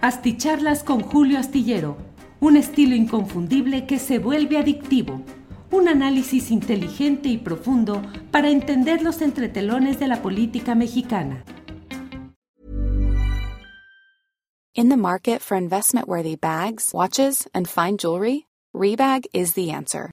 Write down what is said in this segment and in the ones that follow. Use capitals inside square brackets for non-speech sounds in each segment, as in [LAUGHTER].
Asticharlas con Julio Astillero, un estilo inconfundible que se vuelve adictivo. Un análisis inteligente y profundo para entender los entretelones de la política mexicana. In the market for investment-worthy bags, watches, and fine jewelry, Rebag is the answer.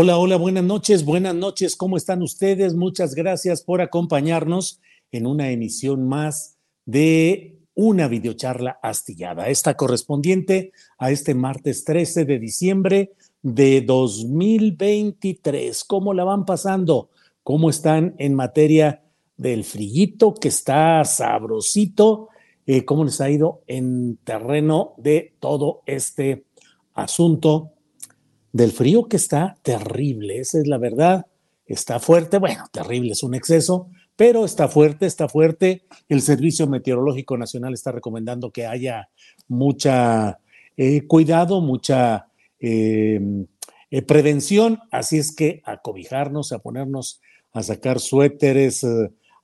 Hola, hola, buenas noches, buenas noches, ¿cómo están ustedes? Muchas gracias por acompañarnos en una emisión más de una videocharla astillada, esta correspondiente a este martes 13 de diciembre de 2023. ¿Cómo la van pasando? ¿Cómo están en materia del frillito que está sabrosito? Eh, ¿Cómo les ha ido en terreno de todo este asunto? Del frío que está terrible, esa es la verdad. Está fuerte, bueno, terrible es un exceso, pero está fuerte, está fuerte. El Servicio Meteorológico Nacional está recomendando que haya mucha eh, cuidado, mucha eh, eh, prevención, así es que a cobijarnos, a ponernos a sacar suéteres,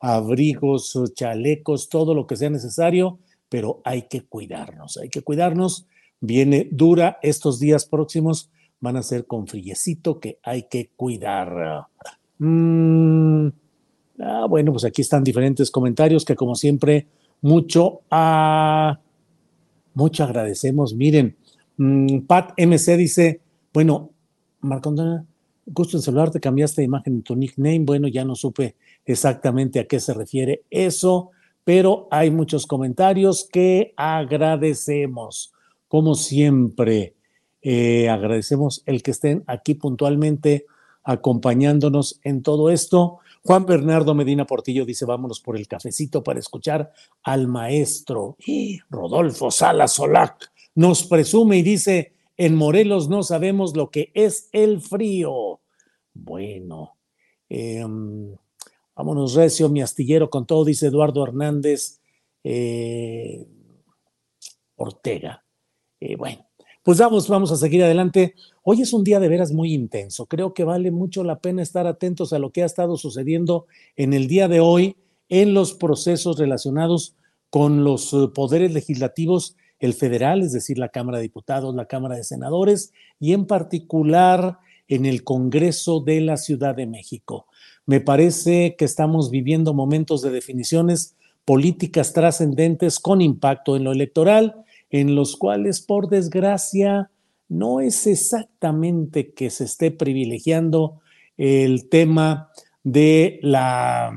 abrigos, chalecos, todo lo que sea necesario, pero hay que cuidarnos, hay que cuidarnos. Viene dura estos días próximos van a ser con frillecito que hay que cuidar. Mm, ah, bueno, pues aquí están diferentes comentarios que como siempre, mucho, ah, mucho agradecemos. Miren, mm, Pat MC dice, bueno, Marco gusto en saludarte, cambiaste de imagen en tu nickname. Bueno, ya no supe exactamente a qué se refiere eso, pero hay muchos comentarios que agradecemos. Como siempre, eh, agradecemos el que estén aquí puntualmente acompañándonos en todo esto. Juan Bernardo Medina Portillo dice, vámonos por el cafecito para escuchar al maestro. Y Rodolfo Sala Solac nos presume y dice, en Morelos no sabemos lo que es el frío. Bueno, em, vámonos recio, mi astillero con todo, dice Eduardo Hernández eh, Ortega. Eh, bueno, pues vamos, vamos a seguir adelante. Hoy es un día de veras muy intenso. Creo que vale mucho la pena estar atentos a lo que ha estado sucediendo en el día de hoy en los procesos relacionados con los eh, poderes legislativos, el federal, es decir, la Cámara de Diputados, la Cámara de Senadores y en particular en el Congreso de la Ciudad de México. Me parece que estamos viviendo momentos de definiciones políticas trascendentes con impacto en lo electoral en los cuales, por desgracia, no es exactamente que se esté privilegiando el tema de la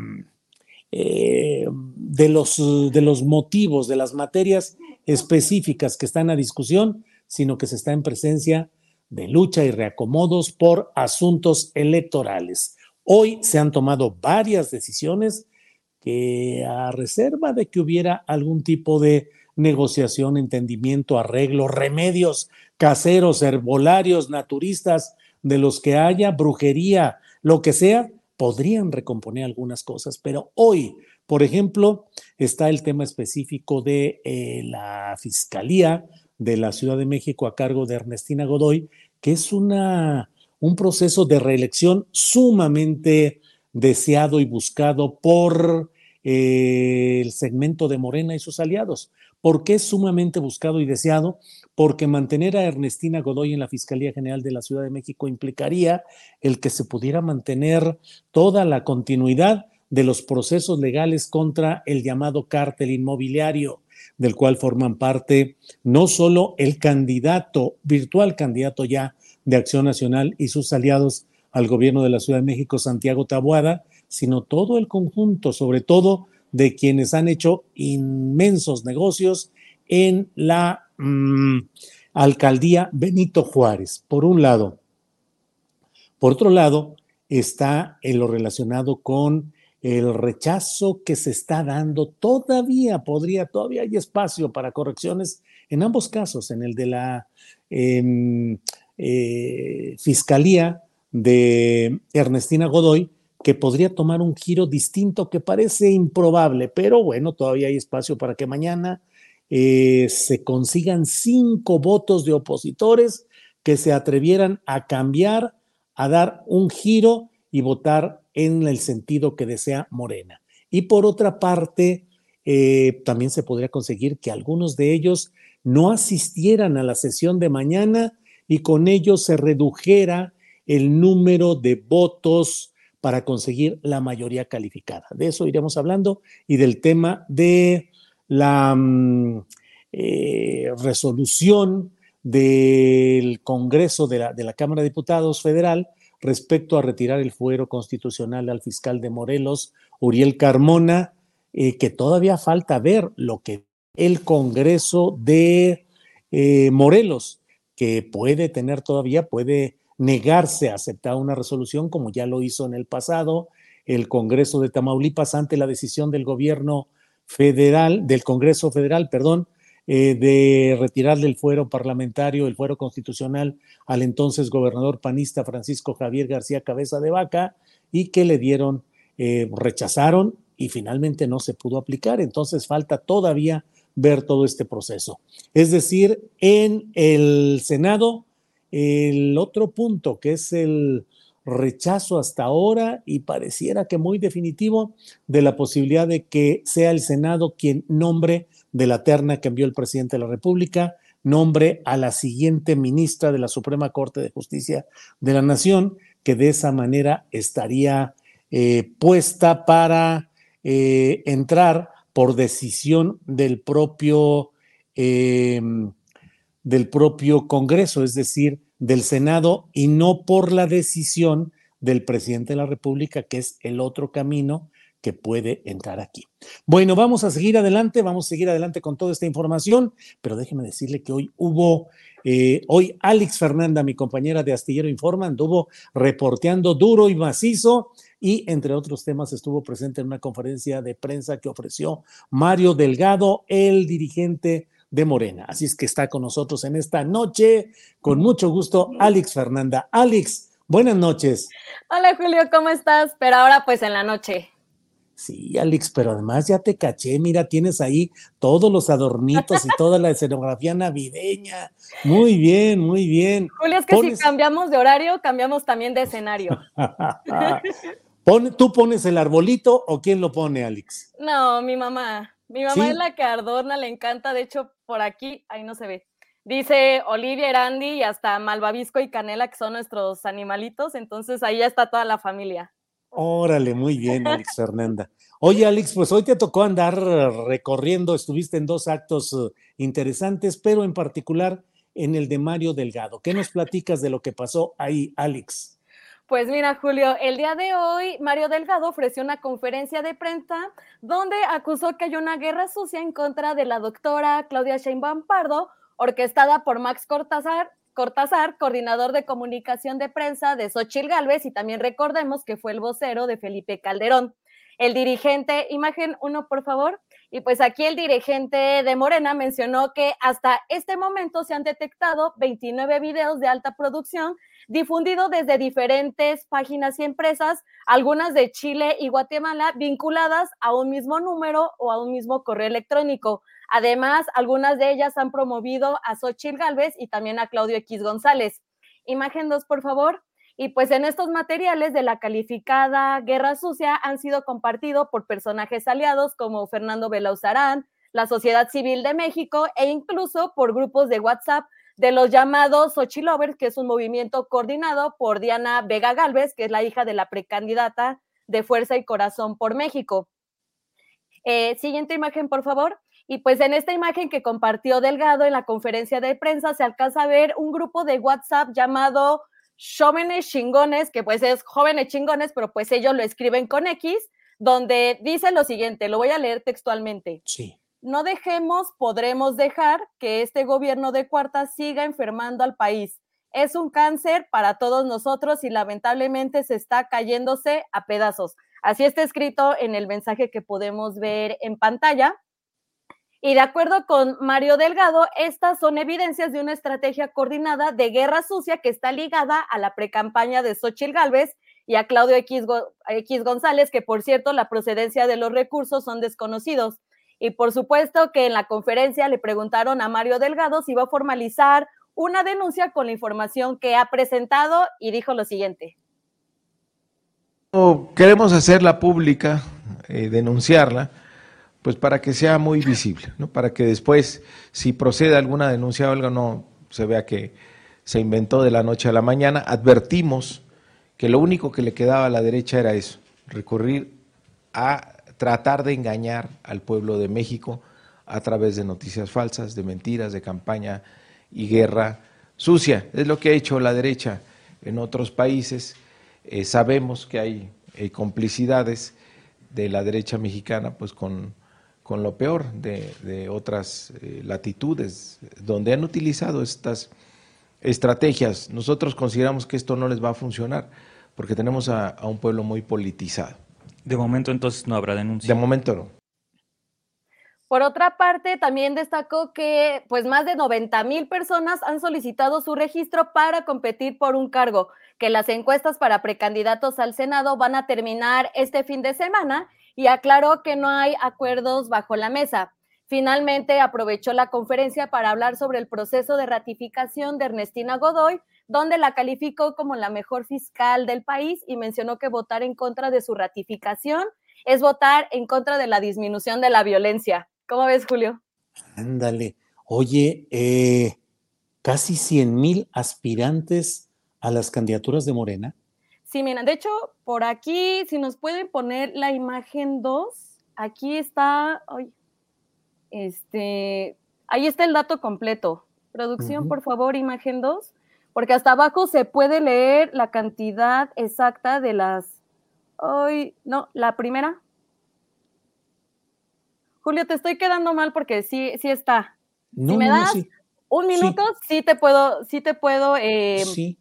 eh, de, los, de los motivos, de las materias específicas que están a discusión, sino que se está en presencia de lucha y reacomodos por asuntos electorales. Hoy se han tomado varias decisiones que a reserva de que hubiera algún tipo de negociación, entendimiento, arreglo, remedios caseros, herbolarios, naturistas, de los que haya, brujería, lo que sea, podrían recomponer algunas cosas. Pero hoy, por ejemplo, está el tema específico de eh, la Fiscalía de la Ciudad de México a cargo de Ernestina Godoy, que es una, un proceso de reelección sumamente deseado y buscado por eh, el segmento de Morena y sus aliados. ¿Por qué es sumamente buscado y deseado? Porque mantener a Ernestina Godoy en la Fiscalía General de la Ciudad de México implicaría el que se pudiera mantener toda la continuidad de los procesos legales contra el llamado cártel inmobiliario. del cual forman parte no solo el candidato, virtual candidato ya de Acción Nacional y sus aliados al gobierno de la Ciudad de México, Santiago Tabuada, sino todo el conjunto, sobre todo de quienes han hecho inmensos negocios en la mm, alcaldía Benito Juárez, por un lado. Por otro lado, está en lo relacionado con el rechazo que se está dando. Todavía podría, todavía hay espacio para correcciones en ambos casos, en el de la em, eh, Fiscalía de Ernestina Godoy, que podría tomar un giro distinto que parece improbable, pero bueno, todavía hay espacio para que mañana eh, se consigan cinco votos de opositores que se atrevieran a cambiar, a dar un giro y votar en el sentido que desea Morena. Y por otra parte, eh, también se podría conseguir que algunos de ellos no asistieran a la sesión de mañana y con ello se redujera el número de votos para conseguir la mayoría calificada. De eso iremos hablando y del tema de la mm, eh, resolución del Congreso de la, de la Cámara de Diputados Federal respecto a retirar el fuero constitucional al fiscal de Morelos, Uriel Carmona, eh, que todavía falta ver lo que el Congreso de eh, Morelos, que puede tener todavía, puede negarse a aceptar una resolución como ya lo hizo en el pasado el Congreso de Tamaulipas ante la decisión del gobierno federal, del Congreso federal, perdón, eh, de retirarle el fuero parlamentario, el fuero constitucional al entonces gobernador panista Francisco Javier García Cabeza de Vaca y que le dieron, eh, rechazaron y finalmente no se pudo aplicar. Entonces falta todavía ver todo este proceso. Es decir, en el Senado el otro punto, que es el rechazo hasta ahora y pareciera que muy definitivo de la posibilidad de que sea el Senado quien nombre de la terna que envió el presidente de la República, nombre a la siguiente ministra de la Suprema Corte de Justicia de la Nación, que de esa manera estaría eh, puesta para eh, entrar por decisión del propio eh, del propio Congreso, es decir, del Senado, y no por la decisión del presidente de la República, que es el otro camino que puede entrar aquí. Bueno, vamos a seguir adelante, vamos a seguir adelante con toda esta información, pero déjeme decirle que hoy hubo, eh, hoy Alex Fernanda, mi compañera de Astillero Informa, anduvo reporteando duro y macizo y entre otros temas estuvo presente en una conferencia de prensa que ofreció Mario Delgado, el dirigente de Morena. Así es que está con nosotros en esta noche, con mucho gusto, Alex Fernanda. Alex, buenas noches. Hola Julio, ¿cómo estás? Pero ahora pues en la noche. Sí, Alex, pero además ya te caché, mira, tienes ahí todos los adornitos y toda la escenografía navideña. Muy bien, muy bien. Julio, es que si cambiamos de horario, cambiamos también de escenario. [LAUGHS] ¿Tú pones el arbolito o quién lo pone, Alex? No, mi mamá. Mi mamá es la que adorna, le encanta, de hecho, por aquí, ahí no se ve. Dice Olivia Erandi y hasta Malvavisco y Canela, que son nuestros animalitos, entonces ahí ya está toda la familia. Órale, muy bien, Alex Fernanda. Oye, Alex, pues hoy te tocó andar recorriendo, estuviste en dos actos eh, interesantes, pero en particular en el de Mario Delgado. ¿Qué nos platicas de lo que pasó ahí, Alex? Pues mira, Julio, el día de hoy Mario Delgado ofreció una conferencia de prensa donde acusó que hay una guerra sucia en contra de la doctora Claudia Sheinbaum Pardo, orquestada por Max Cortázar, Cortázar, coordinador de comunicación de prensa de Xochil Gálvez, y también recordemos que fue el vocero de Felipe Calderón. El dirigente, imagen uno, por favor. Y pues aquí el dirigente de Morena mencionó que hasta este momento se han detectado 29 videos de alta producción difundido desde diferentes páginas y empresas, algunas de Chile y Guatemala, vinculadas a un mismo número o a un mismo correo electrónico. Además, algunas de ellas han promovido a Xochitl Galvez y también a Claudio X González. Imagen 2, por favor. Y pues en estos materiales de la calificada Guerra Sucia han sido compartidos por personajes aliados como Fernando Belauzarán, la Sociedad Civil de México e incluso por grupos de WhatsApp de los llamados Xochilovers, que es un movimiento coordinado por Diana Vega Galvez, que es la hija de la precandidata de Fuerza y Corazón por México. Eh, siguiente imagen, por favor. Y pues en esta imagen que compartió Delgado en la conferencia de prensa se alcanza a ver un grupo de WhatsApp llamado Jóvenes Chingones, que pues es jóvenes chingones, pero pues ellos lo escriben con X, donde dice lo siguiente, lo voy a leer textualmente. Sí. No dejemos, podremos dejar que este gobierno de cuarta siga enfermando al país. Es un cáncer para todos nosotros y lamentablemente se está cayéndose a pedazos. Así está escrito en el mensaje que podemos ver en pantalla. Y de acuerdo con Mario Delgado, estas son evidencias de una estrategia coordinada de guerra sucia que está ligada a la precampaña de Xochitl Gálvez y a Claudio X, X González, que por cierto la procedencia de los recursos son desconocidos. Y por supuesto que en la conferencia le preguntaron a Mario Delgado si va a formalizar una denuncia con la información que ha presentado y dijo lo siguiente. Queremos hacerla pública, eh, denunciarla, pues para que sea muy visible, ¿no? para que después, si procede alguna denuncia o algo, no se vea que se inventó de la noche a la mañana. Advertimos que lo único que le quedaba a la derecha era eso, recurrir a tratar de engañar al pueblo de México a través de noticias falsas, de mentiras, de campaña y guerra sucia. Es lo que ha hecho la derecha en otros países. Eh, sabemos que hay eh, complicidades de la derecha mexicana pues con, con lo peor de, otras eh, latitudes donde han utilizado estas estrategias. Nosotros consideramos que esto no les va a funcionar porque tenemos a un pueblo muy politizado. De momento entonces no habrá denuncia. De momento no. Por otra parte, también destacó que pues más de 90 mil personas han solicitado su registro para competir por un cargo, que las encuestas para precandidatos al Senado van a terminar este fin de semana y aclaró que no hay acuerdos bajo la mesa. Finalmente aprovechó la conferencia para hablar sobre el proceso de ratificación de Ernestina Godoy, donde la calificó como la mejor fiscal del país y mencionó que votar en contra de su ratificación es votar en contra de la disminución de la violencia. ¿Cómo ves, Julio? Ándale. Oye, eh, casi 100 mil aspirantes a las candidaturas de Morena. Sí, mira, de hecho, por aquí, si nos pueden poner la imagen 2, aquí está, este, ahí está el dato completo. Producción, por favor, imagen 2 porque hasta abajo se puede leer la cantidad exacta de las... Hoy, no, la primera. Julio, te estoy quedando mal porque sí, sí está. si me das un minuto, sí. te puedo, sí te puedo. Eh, sí.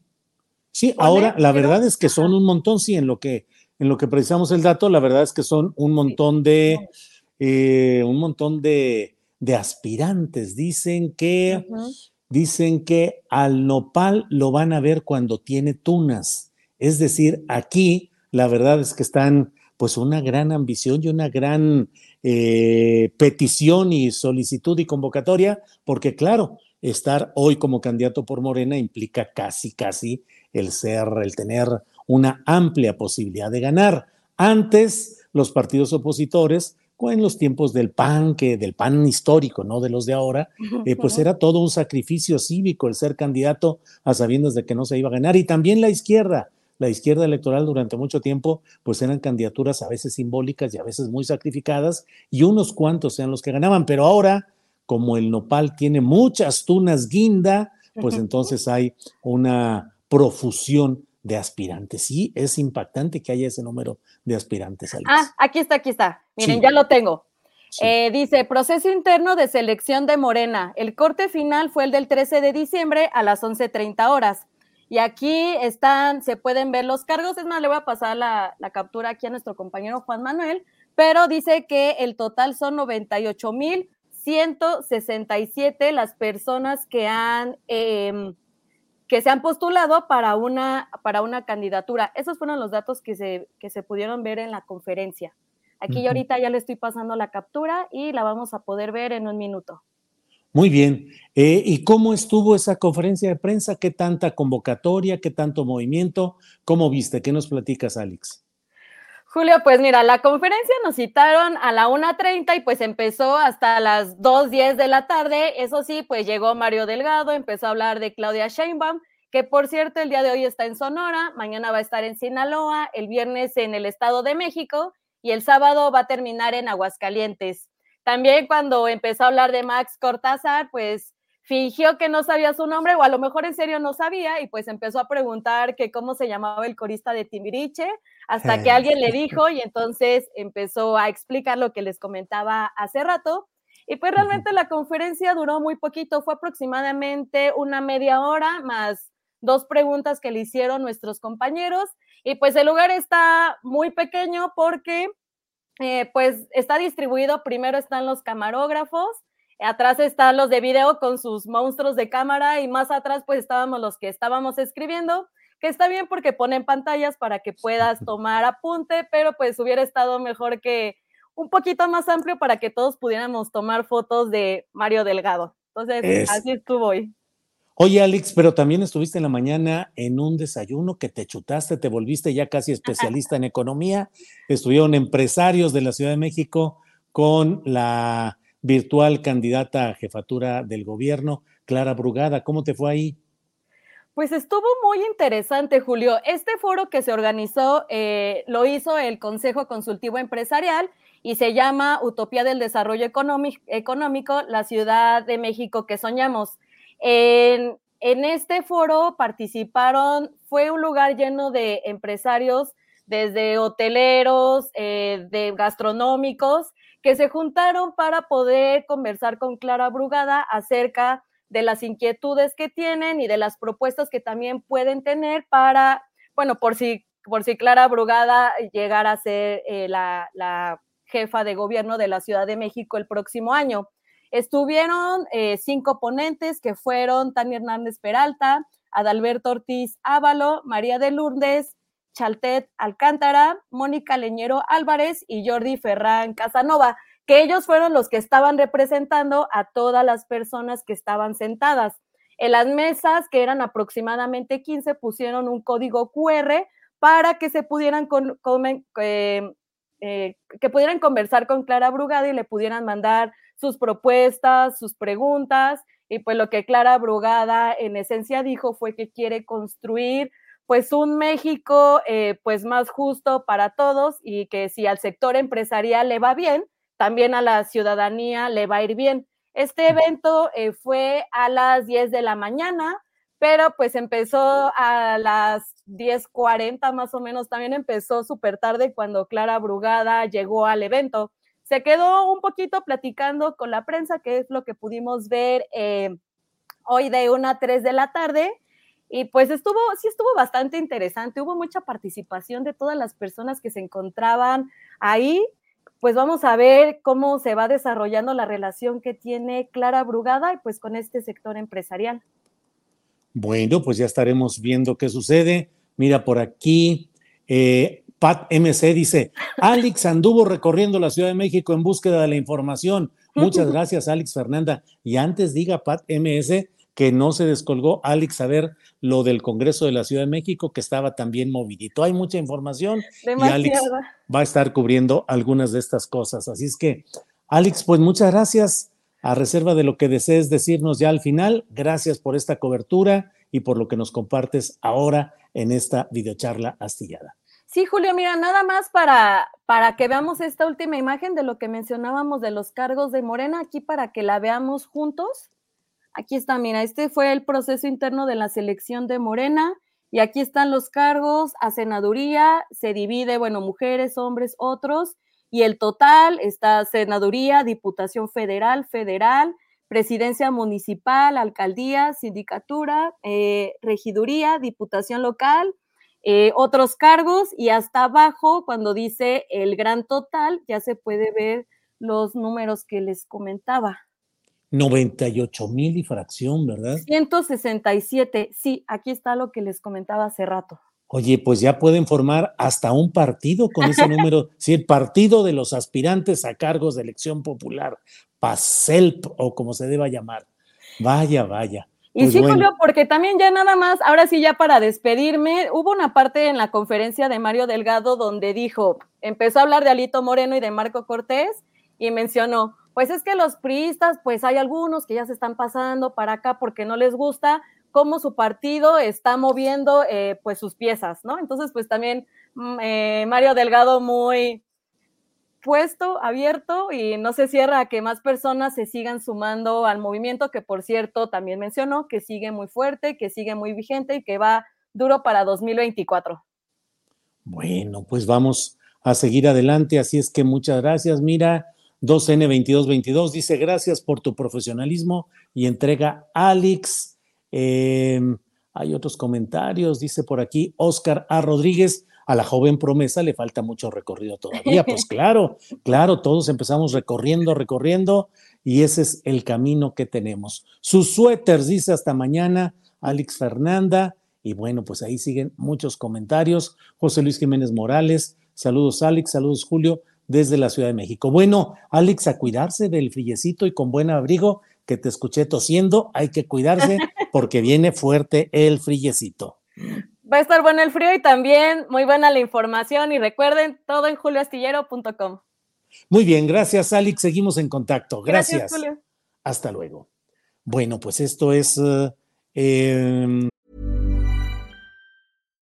Sí, ahora la verdad es que son un montón, sí, en lo que, en lo que precisamos el dato, la verdad es que son un montón de, eh, un montón de, de aspirantes. Dicen que dicen que al nopal lo van a ver cuando tiene tunas. Es decir, aquí la verdad es que están pues una gran ambición y una gran eh, petición y solicitud y convocatoria, porque claro, estar hoy como candidato por Morena implica casi, casi el ser, el tener una amplia posibilidad de ganar. Antes, los partidos opositores en los tiempos del PAN, que del PAN histórico, no de los de ahora, eh, pues era todo un sacrificio cívico el ser candidato a sabiendas de que no se iba a ganar. Y también la izquierda, la izquierda electoral durante mucho tiempo, pues eran candidaturas a veces simbólicas y a veces muy sacrificadas, y unos cuantos sean los que ganaban. Pero ahora, como el nopal tiene muchas tunas guinda, pues [LAUGHS] entonces hay una profusión de aspirantes. Sí, es impactante que haya ese número de aspirantes. Ah, aquí está, aquí está. Miren, ya lo tengo. Eh, dice, proceso interno de selección de Morena. El corte final fue el del 13 de diciembre a las 11.30 horas. Y aquí están, se pueden ver los cargos. Es más, le voy a pasar la, captura aquí a nuestro compañero Juan Manuel, pero dice que el total son 98.167 las personas que han... Em, que se han postulado para una, para una candidatura. Esos fueron los datos que se, que se pudieron ver en la conferencia. Aquí ahorita ya le estoy pasando la captura y la vamos a poder ver en un minuto. Muy bien. Eh, ¿Y cómo estuvo esa conferencia de prensa? ¿Qué tanta convocatoria? ¿Qué tanto movimiento? ¿Cómo viste? ¿Qué nos platicas, Alex? Julio, pues mira, la conferencia nos citaron a la 1.30 y pues empezó hasta las 2.10 de la tarde. Eso sí, pues llegó Mario Delgado, empezó a hablar de Claudia Sheinbaum, que por cierto el día de hoy está en Sonora, mañana va a estar en Sinaloa, el viernes en el Estado de México y el sábado va a terminar en Aguascalientes. también cuando empezó a hablar de Max Cortázar, pues fingió que no sabía su nombre o a lo mejor en serio no sabía y pues empezó a preguntar que cómo se llamaba el corista de Timbiriche hasta que alguien le dijo y entonces empezó a explicar lo que les comentaba hace rato. Y pues realmente la conferencia duró muy poquito, fue aproximadamente una media hora más dos preguntas que le hicieron nuestros compañeros. Y pues el lugar está muy pequeño porque eh, pues está distribuido, primero están los camarógrafos, Atrás están los de video con sus monstruos de cámara y más atrás pues estábamos los que estábamos escribiendo, que está bien porque ponen pantallas para que puedas [LAUGHS] tomar apunte, pero pues hubiera estado mejor que un poquito más amplio para que todos pudiéramos tomar fotos de Mario Delgado. Entonces, así estuvo hoy. Oye, Alex, pero también estuviste en la mañana en un desayuno que te chutaste, te volviste ya casi especialista en economía. [LAUGHS] Estuvieron empresarios de la Ciudad de México con la virtual candidata a jefatura del gobierno, Clara Brugada. ¿Cómo te fue ahí? Pues estuvo muy interesante, Julio. Este foro que se organizó eh, lo hizo el Consejo Consultivo Empresarial y se llama Utopía del Desarrollo Económico, la Ciudad de México que soñamos. En, este foro participaron, fue un lugar lleno de empresarios, desde hoteleros, eh, de gastronómicos, que se juntaron para poder conversar con Clara Brugada acerca de las inquietudes que tienen y de las propuestas que también pueden tener para, bueno, por si, por si Clara Brugada llegara a ser eh, la, jefa de gobierno de la Ciudad de México el próximo año. Estuvieron eh, cinco ponentes que fueron Tania Hernández Peralta, Adalberto Ortiz Ávalo, María de Lourdes, Chaltet Alcántara, Mónica Leñero Álvarez y Jordi Ferrán Casanova, que ellos fueron los que estaban representando a todas las personas que estaban sentadas. En las mesas, que eran aproximadamente 15, pusieron un código QR para que se pudieran eh, eh, que pudieran conversar con Clara Brugada y le pudieran mandar sus propuestas, sus preguntas. Y pues lo que Clara Brugada en esencia dijo fue que quiere construir pues un México eh, pues más justo para todos y que si al sector empresarial le va bien, también a la ciudadanía le va a ir bien. Este evento eh, fue a las 10 de la mañana, pero pues empezó a las 10.40 más o menos, también empezó súper tarde cuando Clara Brugada llegó al evento. Se quedó un poquito platicando con la prensa, que es lo que pudimos ver eh, hoy de una a 3 de la tarde, y pues estuvo, sí estuvo bastante interesante, hubo mucha participación de todas las personas que se encontraban ahí. Pues vamos a ver cómo se va desarrollando la relación que tiene Clara Brugada y pues con este sector empresarial. Bueno, pues ya estaremos viendo qué sucede. Mira por aquí, eh, Pat MC dice, Alex anduvo recorriendo la Ciudad de México en búsqueda de la información. Muchas [LAUGHS] gracias, Alex Fernanda. Y antes diga Pat MS que no se descolgó Alex a ver lo del Congreso de la Ciudad de México, que estaba también movidito. Hay mucha información y Alex va a estar cubriendo algunas de estas cosas. Así es que, Alex, pues muchas gracias. A reserva de lo que desees decirnos ya al final, gracias por esta cobertura y por lo que nos compartes ahora en esta videocharla astillada. Sí, Julio, mira, nada más para, para que veamos esta última imagen de lo que mencionábamos de los cargos de Morena, aquí para que la veamos juntos. Aquí está, mira, este fue el proceso interno de la selección de Morena y aquí están los cargos a senaduría, se divide, bueno, mujeres, hombres, otros, y el total está senaduría, diputación federal, federal, presidencia municipal, alcaldía, sindicatura, eh, regiduría, diputación local, eh, otros cargos y hasta abajo, cuando dice el gran total, ya se puede ver los números que les comentaba. 98 mil y fracción, ¿verdad? 167, sí, aquí está lo que les comentaba hace rato. Oye, pues ya pueden formar hasta un partido con ese [LAUGHS] número, sí, el partido de los aspirantes a cargos de elección popular, PASELP o como se deba llamar. Vaya, vaya. Y pues sí, Julio, porque también ya nada más, ahora sí ya para despedirme, hubo una parte en la conferencia de Mario Delgado donde dijo, empezó a hablar de Alito Moreno y de Marco Cortés y mencionó, pues es que los priistas, pues hay algunos que ya se están pasando para acá porque no les gusta cómo su partido está moviendo eh, pues sus piezas, ¿no? Entonces, pues también mm, eh, Mario Delgado muy, puesto, abierto y no se cierra a que más personas se sigan sumando al movimiento que, por cierto, también mencionó que sigue muy fuerte, que sigue muy vigente y que va duro para 2024. Bueno, pues vamos a seguir adelante, así es que muchas gracias. Mira, 2N2222 dice gracias por tu profesionalismo y entrega Alex. Em, hay otros comentarios, dice por aquí Oscar A. Rodríguez, a la joven promesa le falta mucho recorrido todavía. Pues [LAUGHS] claro, claro, todos empezamos recorriendo, recorriendo y ese es el camino que tenemos. Sus suéteres, dice hasta mañana, Alex Fernanda. Y bueno, pues ahí siguen muchos comentarios. José Luis Jiménez Morales, saludos Alex, saludos Julio, desde la Ciudad de México. Bueno, Alex, a cuidarse del frillecito y con buen abrigo, que te escuché tosiendo, hay que cuidarse [LAUGHS] porque viene fuerte el frillecito. Va a estar bueno el frío y también muy buena la información y recuerden todo en julioastillero.com. Muy bien, gracias Alex, seguimos en contacto. Gracias. Julio. Hasta luego. Bueno, pues esto es... Eh,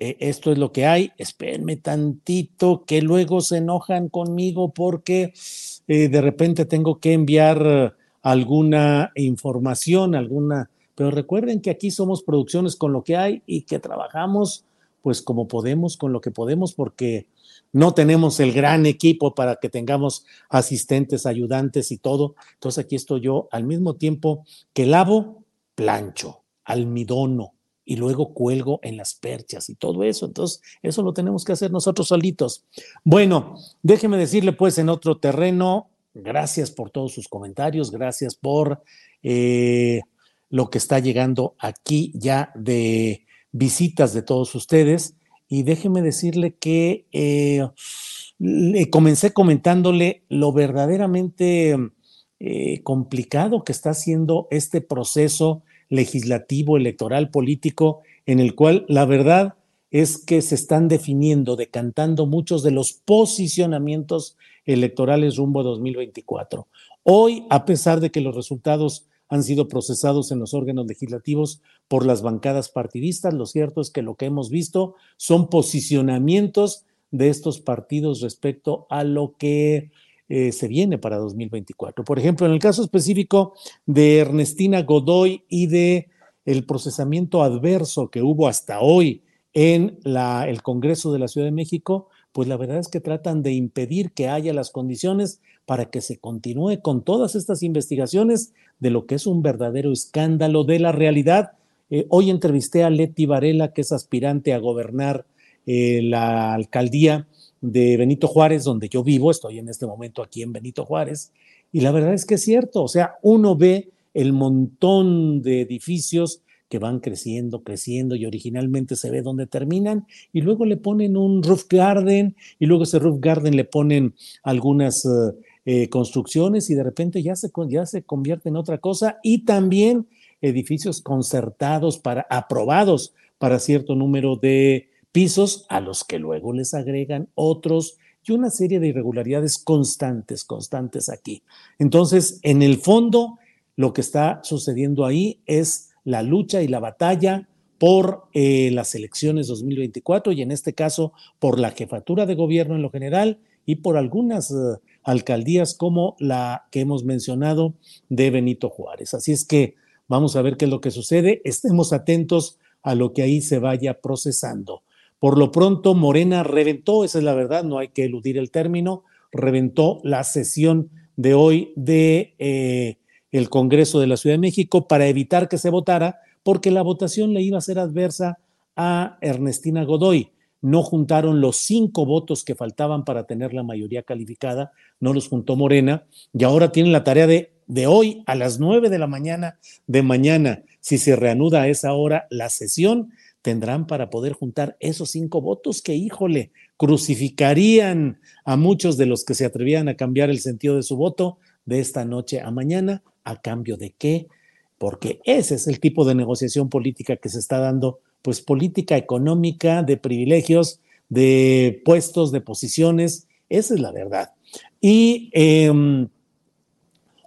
Eh, esto es lo que hay, espérenme tantito, que luego se enojan conmigo porque eh, de repente tengo que enviar alguna información, alguna, pero recuerden que aquí somos producciones con lo que hay y que trabajamos pues como podemos, con lo que podemos, porque no tenemos el gran equipo para que tengamos asistentes, ayudantes y todo. Entonces aquí estoy yo al mismo tiempo que lavo, plancho, almidono, y luego cuelgo en las perchas y todo eso. Entonces, eso lo tenemos que hacer nosotros solitos. Bueno, déjeme decirle pues en otro terreno, gracias por todos sus comentarios, gracias por eh, lo que está llegando aquí ya de visitas de todos ustedes. Y déjeme decirle que eh, comencé comentándole lo verdaderamente eh, complicado que está siendo este proceso legislativo, electoral, político, en el cual la verdad es que se están definiendo, decantando muchos de los posicionamientos electorales rumbo a 2024. Hoy, a pesar de que los resultados han sido procesados en los órganos legislativos por las bancadas partidistas, lo cierto es que lo que hemos visto son posicionamientos de estos partidos respecto a lo que eh, se viene para 2024. Por ejemplo, en el caso específico de Ernestina Godoy y de el procesamiento adverso que hubo hasta hoy en la, el Congreso de la Ciudad de México, pues la verdad es que tratan de impedir que haya las condiciones para que se continúe con todas estas investigaciones de lo que es un verdadero escándalo de la realidad. Eh, hoy entrevisté a Leti Varela, que es aspirante a gobernar eh, la alcaldía de Benito Juárez, donde yo vivo, estoy en este momento aquí en Benito Juárez, y la verdad es que es cierto, o sea, uno ve el montón de edificios que van creciendo, creciendo y originalmente se ve dónde terminan y luego le ponen un roof garden y luego ese roof garden le ponen algunas eh, construcciones y de repente ya se, ya se convierte en otra cosa y también edificios concertados para aprobados para cierto número de pisos a los que luego les agregan otros y una serie de irregularidades constantes, constantes aquí. Entonces, en el fondo, lo que está sucediendo ahí es la lucha y la batalla por eh, las elecciones 2024 y en este caso por la jefatura de gobierno en lo general y por algunas eh, alcaldías como la que hemos mencionado de Benito Juárez. Así es que vamos a ver qué es lo que sucede. Estemos atentos a lo que ahí se vaya procesando. Por lo pronto, Morena reventó, esa es la verdad, no hay que eludir el término, reventó la sesión de hoy de eh, el Congreso de la Ciudad de México para evitar que se votara, porque la votación le iba a ser adversa a Ernestina Godoy. No juntaron los cinco votos que faltaban para tener la mayoría calificada, no los juntó Morena, y ahora tienen la tarea de, de hoy a las nueve de la mañana de mañana, si se reanuda a esa hora la sesión, tendrán para poder juntar esos cinco votos que, híjole, crucificarían a muchos de los que se atrevían a cambiar el sentido de su voto de esta noche a mañana, a cambio de qué, porque ese es el tipo de negociación política que se está dando, pues política económica, de privilegios, de puestos, de posiciones, esa es la verdad. Y, em,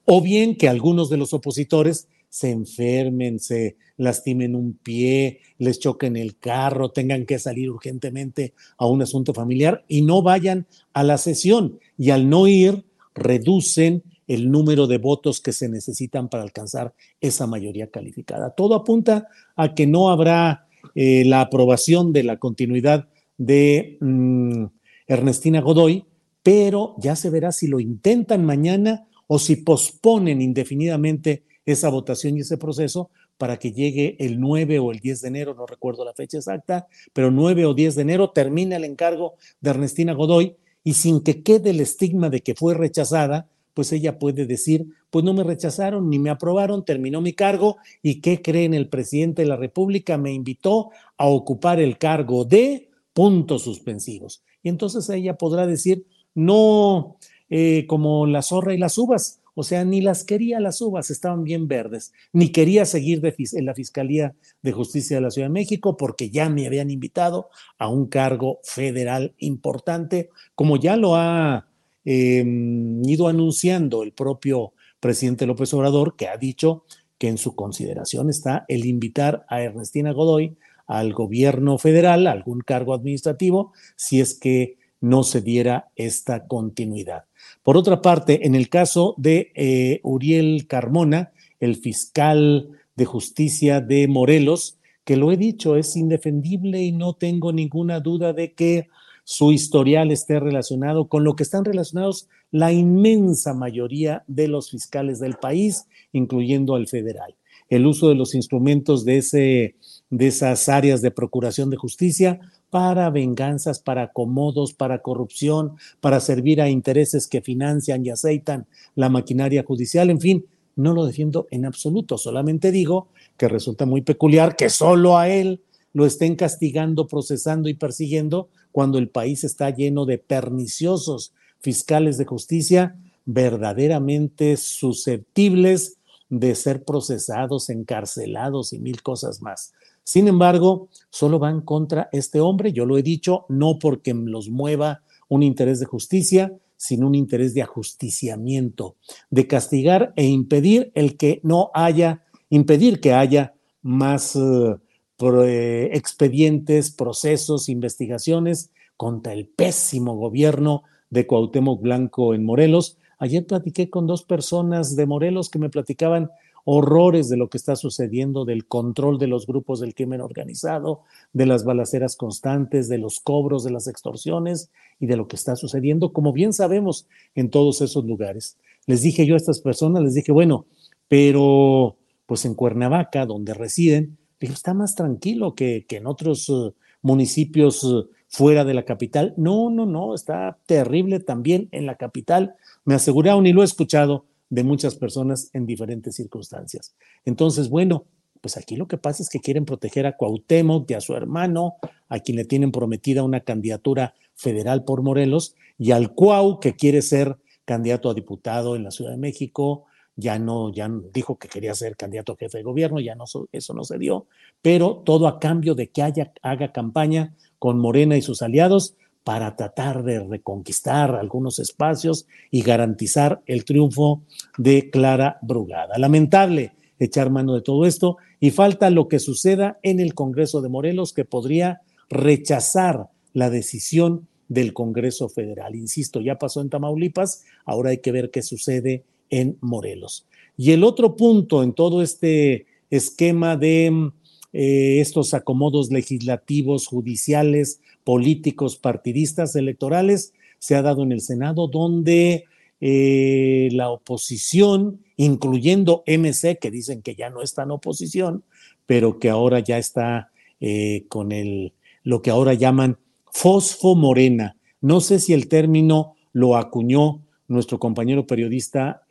o bien que algunos de los opositores se enfermen, se lastimen un pie, les choquen el carro, tengan que salir urgentemente a un asunto familiar y no vayan a la sesión. Y al no ir, reducen el número de votos que se necesitan para alcanzar esa mayoría calificada. Todo apunta a que no habrá eh, la aprobación de la continuidad de mm, Ernestina Godoy, pero ya se verá si lo intentan mañana o si posponen indefinidamente esa votación y ese proceso para que llegue el 9 o el 10 de enero, no recuerdo la fecha exacta, pero 9 o 10 de enero termina el encargo de Ernestina Godoy y sin que quede el estigma de que fue rechazada, pues ella puede decir, pues no me rechazaron ni me aprobaron, terminó mi cargo y ¿qué creen? El presidente de la República me invitó a ocupar el cargo de puntos suspensivos. Y entonces ella podrá decir, no eh, como la zorra y las uvas, o sea, ni las quería las uvas, estaban bien verdes, ni quería seguir en la Fiscalía de Justicia de la Ciudad de México porque ya me habían invitado a un cargo federal importante, como ya lo ha em, ido anunciando el propio presidente López Obrador, que ha dicho que en su consideración está el invitar a Ernestina Godoy al gobierno federal, a algún cargo administrativo, si es que no se diera esta continuidad. Por otra parte, en el caso de eh, Uriel Carmona, el fiscal de justicia de Morelos, que lo he dicho, es indefendible y no tengo ninguna duda de que su historial esté relacionado con lo que están relacionados la inmensa mayoría de los fiscales del país, incluyendo al federal. El uso de los instrumentos de, esas áreas de procuración de justicia para venganzas, para acomodos, para corrupción, para servir a intereses que financian y aceitan la maquinaria judicial, en fin, no lo defiendo en absoluto, solamente digo que resulta muy peculiar que solo a él lo estén castigando, procesando y persiguiendo cuando el país está lleno de perniciosos fiscales de justicia verdaderamente susceptibles de ser procesados, encarcelados y mil cosas más. Sin embargo, solo van contra este hombre, yo lo he dicho, no porque los mueva un interés de justicia, sino un interés de ajusticiamiento, de castigar e impedir el que no haya, impedir que haya más eh, eh, expedientes, procesos, investigaciones contra el pésimo gobierno de Cuauhtémoc Blanco en Morelos. Ayer platiqué con dos personas de Morelos que me platicaban horrores de lo que está sucediendo, del control de los grupos del crimen organizado, de las balaceras constantes, de los cobros, de las extorsiones y de lo que está sucediendo, como bien sabemos, en todos esos lugares. Les dije yo a estas personas, les dije, bueno, pero pues en Cuernavaca, donde residen, está más tranquilo que, en otros eh, municipios eh, fuera de la capital. No, no, no, está terrible también en la capital. Me aseguraron y lo he escuchado de muchas personas en diferentes circunstancias. Entonces, bueno, pues aquí lo que pasa es que quieren proteger a Cuauhtémoc y a su hermano, a quien le tienen prometida una candidatura federal por Morelos, y al Cuau, que quiere ser candidato a diputado en la Ciudad de México, ya no, ya dijo que quería ser candidato a jefe de gobierno, ya no, eso no se dio, pero todo a cambio de que haya, haga campaña con Morena y sus aliados para tratar de reconquistar algunos espacios y garantizar el triunfo de Clara Brugada. Lamentable echar mano de todo esto y falta lo que suceda en el Congreso de Morelos que podría rechazar la decisión del Congreso Federal. Insisto, ya pasó en Tamaulipas, ahora hay que ver qué sucede en Morelos. Y el otro punto en todo este esquema de eh, estos acomodos legislativos, judiciales, políticos, partidistas, electorales, se ha dado en el Senado, donde eh, la oposición, incluyendo MC, que dicen que ya no está en oposición, pero que ahora ya está eh, con el, lo que ahora llaman fosfomorena. No sé si el término lo acuñó nuestro compañero periodista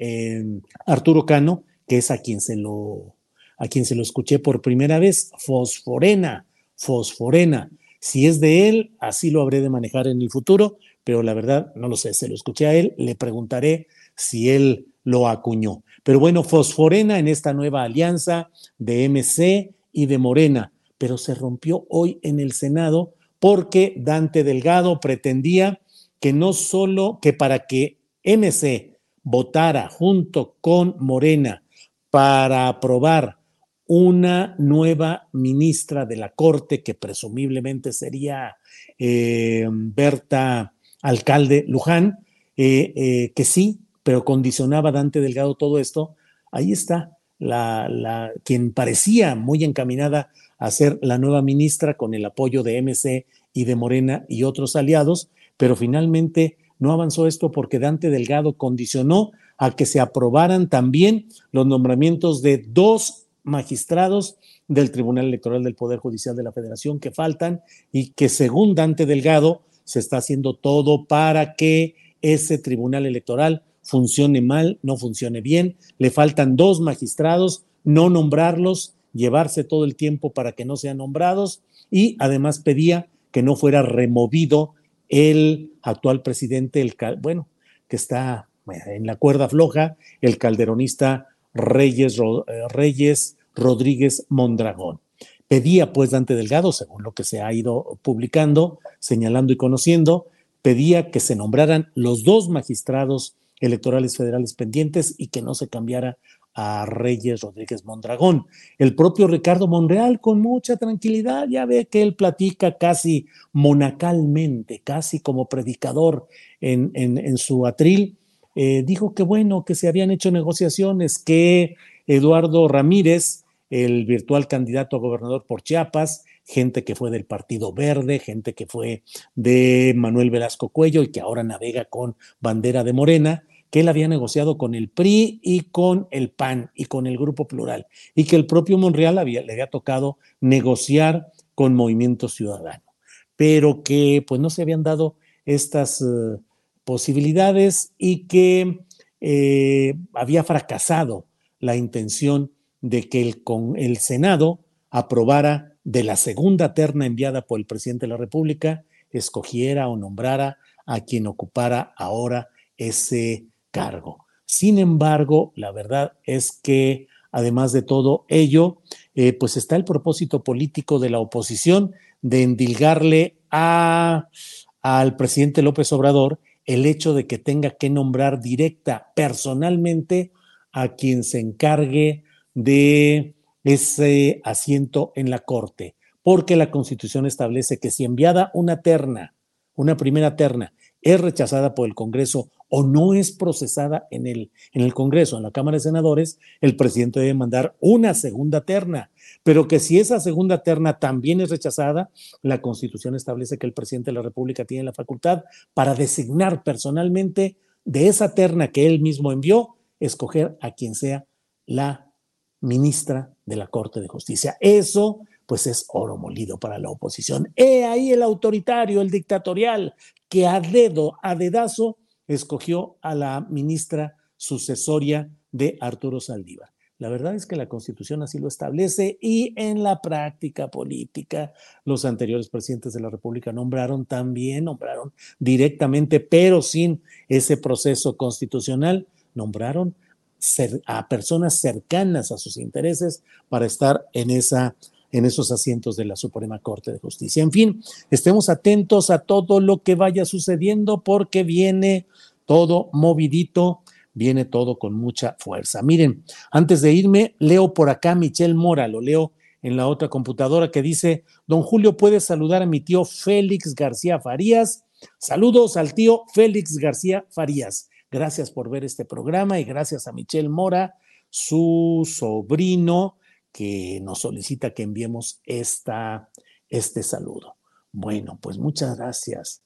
Arturo Cano, que es a quien se lo a quien se lo escuché por primera vez, fosforena, fosforena. Si es de él, así lo habré de manejar en el futuro, pero la verdad no lo sé, se lo escuché a él, le preguntaré si él lo acuñó. Pero bueno, fosforena en esta nueva alianza de MC y de Morena, pero se rompió hoy en el Senado porque Dante Delgado pretendía que no solo que para que MC votara junto con Morena para aprobar una nueva ministra de la Corte, que presumiblemente sería eh, Berta Alcalde Luján, eh, eh, que sí, pero condicionaba Dante Delgado todo esto. Ahí está la, la, quien parecía muy encaminada a ser la nueva ministra con el apoyo de MC y de Morena y otros aliados, pero finalmente no avanzó esto porque Dante Delgado condicionó a que se aprobaran también los nombramientos de dos magistrados del Tribunal Electoral del Poder Judicial de la Federación que faltan y que según Dante Delgado se está haciendo todo para que ese Tribunal Electoral funcione mal, no funcione bien. Le faltan dos magistrados, no nombrarlos, llevarse todo el tiempo para que no sean nombrados y además pedía que no fuera removido el actual presidente, el, bueno, que está en la cuerda floja, el calderonista Reyes, eh, Reyes Rodríguez Mondragón. Pedía pues Dante Delgado, según lo que se ha ido publicando, señalando y conociendo, pedía que se nombraran los dos magistrados electorales federales pendientes y que no se cambiara a Reyes Rodríguez Mondragón. El propio Ricardo Monreal, con mucha tranquilidad, ya ve que él platica casi monacalmente, casi como predicador en su atril, eh, dijo que bueno, que se habían hecho negociaciones, que Eduardo Ramírez, el virtual candidato a gobernador por Chiapas, gente que fue del Partido Verde, gente que fue de Manuel Velasco Cuello y que ahora navega con bandera de Morena, que él había negociado con el PRI y con el PAN y con el Grupo Plural, y que el propio Monreal había, le había tocado negociar con Movimiento Ciudadano, pero que pues no se habían dado estas... Eh, posibilidades y que eh, había fracasado la intención de que el, con el Senado aprobara de la segunda terna enviada por el presidente de la República, escogiera o nombrara a quien ocupara ahora ese cargo. Sin embargo, la verdad es que además de todo ello, eh, pues está el propósito político de la oposición de endilgarle a, al presidente López Obrador el hecho de que tenga que nombrar directa personalmente a quien se encargue de ese asiento en la Corte, porque la Constitución establece que si enviada una terna, una primera terna, es rechazada por el Congreso o no es procesada en el, en el Congreso, en la Cámara de Senadores, el presidente debe mandar una segunda terna pero que si esa segunda terna también es rechazada, la Constitución establece que el presidente de la República tiene la facultad para designar personalmente de esa terna que él mismo envió, escoger a quien sea la ministra de la Corte de Justicia. Eso, pues, es oro molido para la oposición. He ahí el autoritario, el dictatorial, que a dedo, a dedazo, escogió a la ministra sucesoria de Arturo Saldívar. La verdad es que la Constitución así lo establece y en la práctica política los anteriores presidentes de la República nombraron también, nombraron directamente, pero sin ese proceso constitucional, nombraron a personas cercanas a sus intereses para estar en esa en esos asientos de la Suprema Corte de Justicia. En fin, estemos atentos a todo lo que vaya sucediendo porque viene todo movidito viene todo con mucha fuerza. Miren, antes de irme, leo por acá Michelle Mora, lo leo en la otra computadora que dice, don Julio, ¿puedes saludar a mi tío Félix García Farías? Saludos al tío Félix García Farías. Gracias por ver este programa y gracias a Michelle Mora, su sobrino, que nos solicita que enviemos esta, este saludo. Bueno, pues muchas gracias.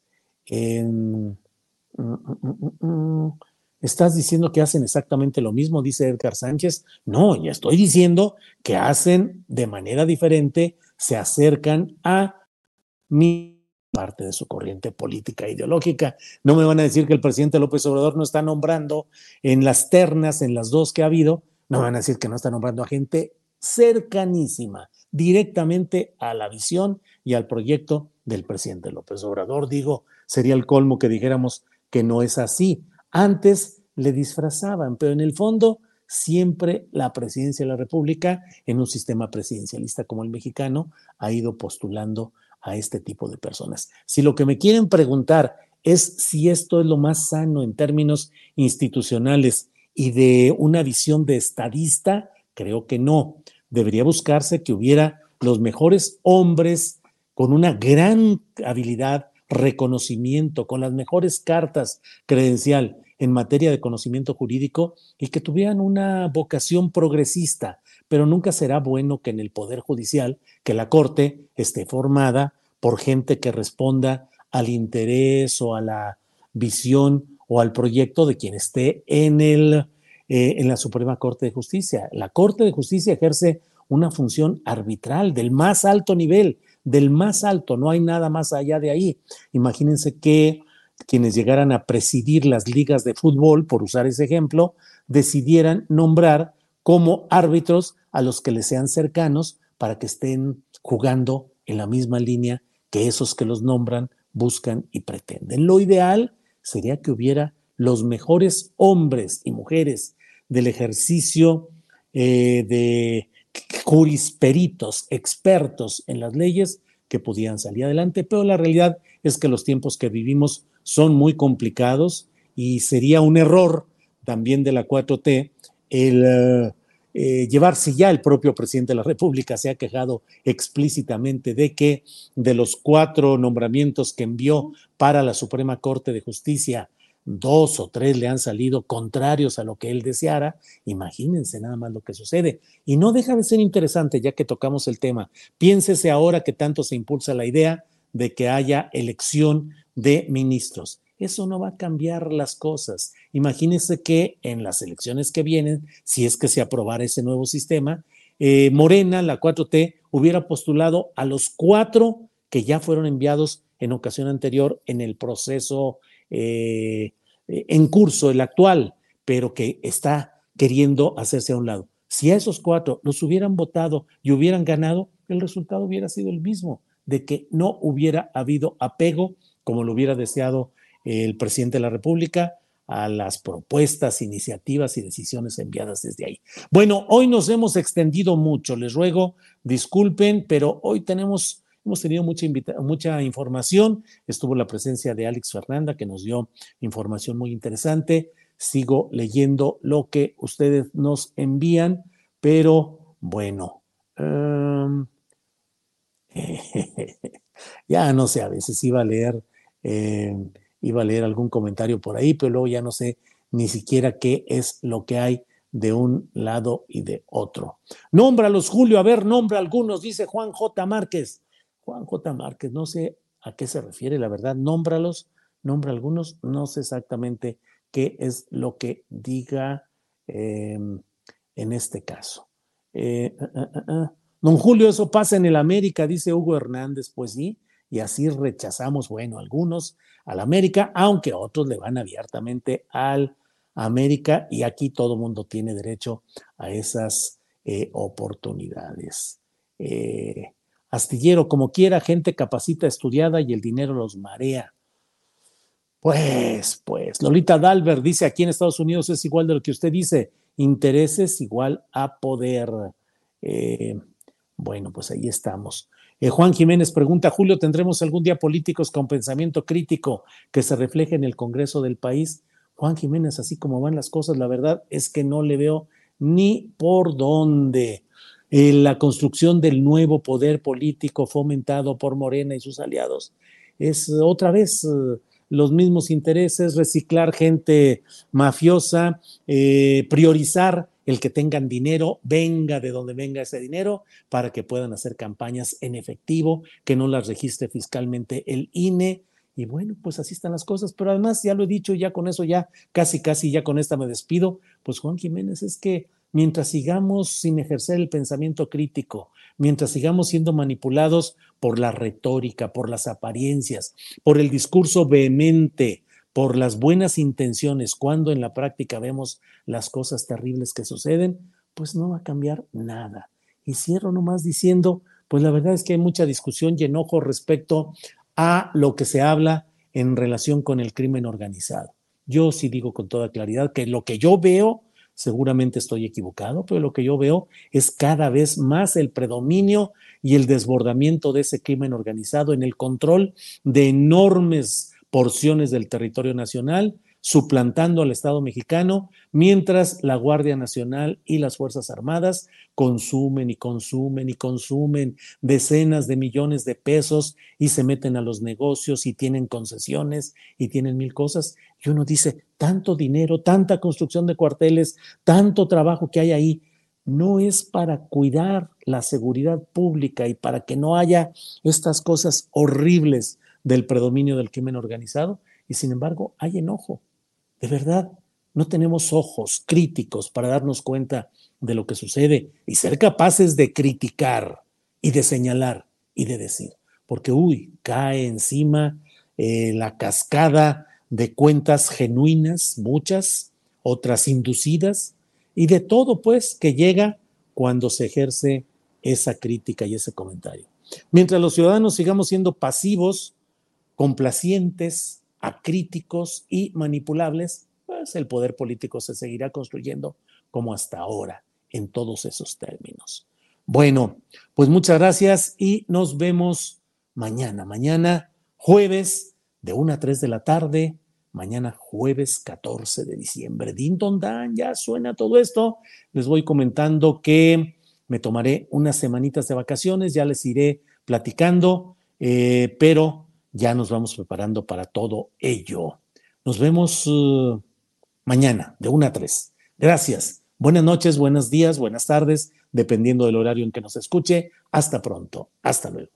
Mm, mm, mm, ¿Estás diciendo que hacen exactamente lo mismo? Dice Edgar Sánchez. No, ya estoy diciendo que hacen de manera diferente, se acercan a mi parte de su corriente política e ideológica. No me van a decir que el presidente López Obrador no está nombrando en las ternas, en las dos que ha habido, no me van a decir que no está nombrando a gente cercanísima, directamente a la visión y al proyecto del presidente López Obrador. Digo, sería el colmo que dijéramos que no es así. Antes le disfrazaban, pero en el fondo siempre la presidencia de la República, en un sistema presidencialista como el mexicano, ha ido postulando a este tipo de personas. Si lo que me quieren preguntar es si esto es lo más sano en términos institucionales y de una visión de estadista, creo que no. Debería buscarse que hubiera los mejores hombres con una gran habilidad, reconocimiento, con las mejores cartas credencial en materia de conocimiento jurídico y que tuvieran una vocación progresista, pero nunca será bueno que en el Poder Judicial, que la Corte esté formada por gente que responda al interés o a la visión o al proyecto de quien esté en, el, eh, en la Suprema Corte de Justicia. La Corte de Justicia ejerce una función arbitral del más alto nivel, del más alto, no hay nada más allá de ahí. Imagínense que quienes llegaran a presidir las ligas de fútbol, por usar ese ejemplo, decidieran nombrar como árbitros a los que les sean cercanos para que estén jugando en la misma línea que esos que los nombran buscan y pretenden. Lo ideal sería que hubiera los mejores hombres y mujeres del ejercicio eh, de jurisperitos, expertos en las leyes que pudieran salir adelante, pero la realidad es que los tiempos que vivimos son muy complicados y sería un error también de la 4T el eh, llevarse ya el propio presidente de la República se ha quejado explícitamente de que de los cuatro nombramientos que envió para la Suprema Corte de Justicia, dos o tres le han salido contrarios a lo que él deseara. Imagínense nada más lo que sucede. Y no deja de ser interesante, ya que tocamos el tema. Piénsese ahora que tanto se impulsa la idea de que haya elección de ministros. Eso no va a cambiar las cosas. Imagínense que en las elecciones que vienen, si es que se aprobara ese nuevo sistema, eh, Morena, la 4T, hubiera postulado a los cuatro que ya fueron enviados en ocasión anterior en el proceso eh, en curso, el actual, pero que está queriendo hacerse a un lado. Si a esos cuatro los hubieran votado y hubieran ganado, el resultado hubiera sido el mismo, de que no hubiera habido apego como lo hubiera deseado el presidente de la República a las propuestas, iniciativas y decisiones enviadas desde ahí. Bueno, hoy nos hemos extendido mucho, les ruego disculpen, pero hoy tenemos, hemos tenido mucha, mucha información. Estuvo la presencia de Alex Fernanda, que nos dio información muy interesante. Sigo leyendo lo que ustedes nos envían, pero bueno. Em, [LAUGHS] ya no sé, a veces iba a leer. Em, iba a leer algún comentario por ahí, pero luego ya no sé ni siquiera qué es lo que hay de un lado y de otro. Nómbralos, Julio, a ver, nombra algunos, dice Juan J. Márquez. Juan J. Márquez, no sé a qué se refiere, la verdad, nómbralos, nombra algunos, no sé exactamente qué es lo que diga em, en este caso. Eh, ah, ah, ah, Don Julio, eso pasa en el América, dice Hugo Hernández, pues sí, y así rechazamos, bueno, algunos al América, aunque otros le van abiertamente al América y aquí todo mundo tiene derecho a esas eh, oportunidades. Eh, astillero, como quiera, gente capacita, estudiada y el dinero los marea. Pues, pues, Lolita Dalbert dice aquí en Estados Unidos es igual de lo que usted dice, intereses igual a poder. Eh, bueno, pues ahí estamos. Eh, Juan Jiménez pregunta, Julio, ¿tendremos algún día políticos con pensamiento crítico que se refleje en el Congreso del país? Juan Jiménez, así como van las cosas, la verdad es que no le veo ni por dónde. Eh, la construcción del nuevo poder político fomentado por Morena y sus aliados es otra vez eh, los mismos intereses, reciclar gente mafiosa, priorizar el que tengan dinero, venga de donde venga ese dinero, para que puedan hacer campañas en efectivo, que no las registre fiscalmente el INE. Y bueno, pues así están las cosas. Pero además, ya lo he dicho, ya con eso, ya casi, casi, ya con esta me despido. Pues Juan Jiménez, es que mientras sigamos sin ejercer el pensamiento crítico, mientras sigamos siendo manipulados por la retórica, por las apariencias, por el discurso vehemente, por las buenas intenciones, cuando en la práctica vemos las cosas terribles que suceden, pues no va a cambiar nada. Y cierro nomás diciendo, pues la verdad es que hay mucha discusión y enojo respecto a lo que se habla en relación con el crimen organizado. Yo sí digo con toda claridad que lo que yo veo, seguramente estoy equivocado, pero lo que yo veo es cada vez más el predominio y el desbordamiento de ese crimen organizado en el control de enormes porciones del territorio nacional, suplantando al Estado mexicano, mientras la Guardia Nacional y las Fuerzas Armadas consumen y consumen y consumen decenas de millones de pesos y se meten a los negocios y tienen concesiones y tienen mil cosas. Y uno dice, tanto dinero, tanta construcción de cuarteles, tanto trabajo que hay ahí, no es para cuidar la seguridad pública y para que no haya estas cosas horribles del predominio del crimen organizado y sin embargo hay enojo. De verdad, no tenemos ojos críticos para darnos cuenta de lo que sucede y ser capaces de criticar y de señalar y de decir. Porque, uy, cae encima eh, la cascada de cuentas genuinas, muchas, otras inducidas, y de todo, pues, que llega cuando se ejerce esa crítica y ese comentario. Mientras los ciudadanos sigamos siendo pasivos complacientes, acríticos y manipulables, pues el poder político se seguirá construyendo como hasta ahora, en todos esos términos. Bueno, pues muchas gracias y nos vemos mañana, mañana jueves de 1 a 3 de la tarde, mañana jueves 14 de diciembre. Din don dan, ya suena todo esto. Les voy comentando que me tomaré unas semanitas de vacaciones, ya les iré platicando, eh, pero ya nos vamos preparando para todo ello. Nos vemos uh, mañana de 1 a 3. Gracias. Buenas noches, buenos días, buenas tardes, dependiendo del horario en que nos escuche. Hasta pronto. Hasta luego.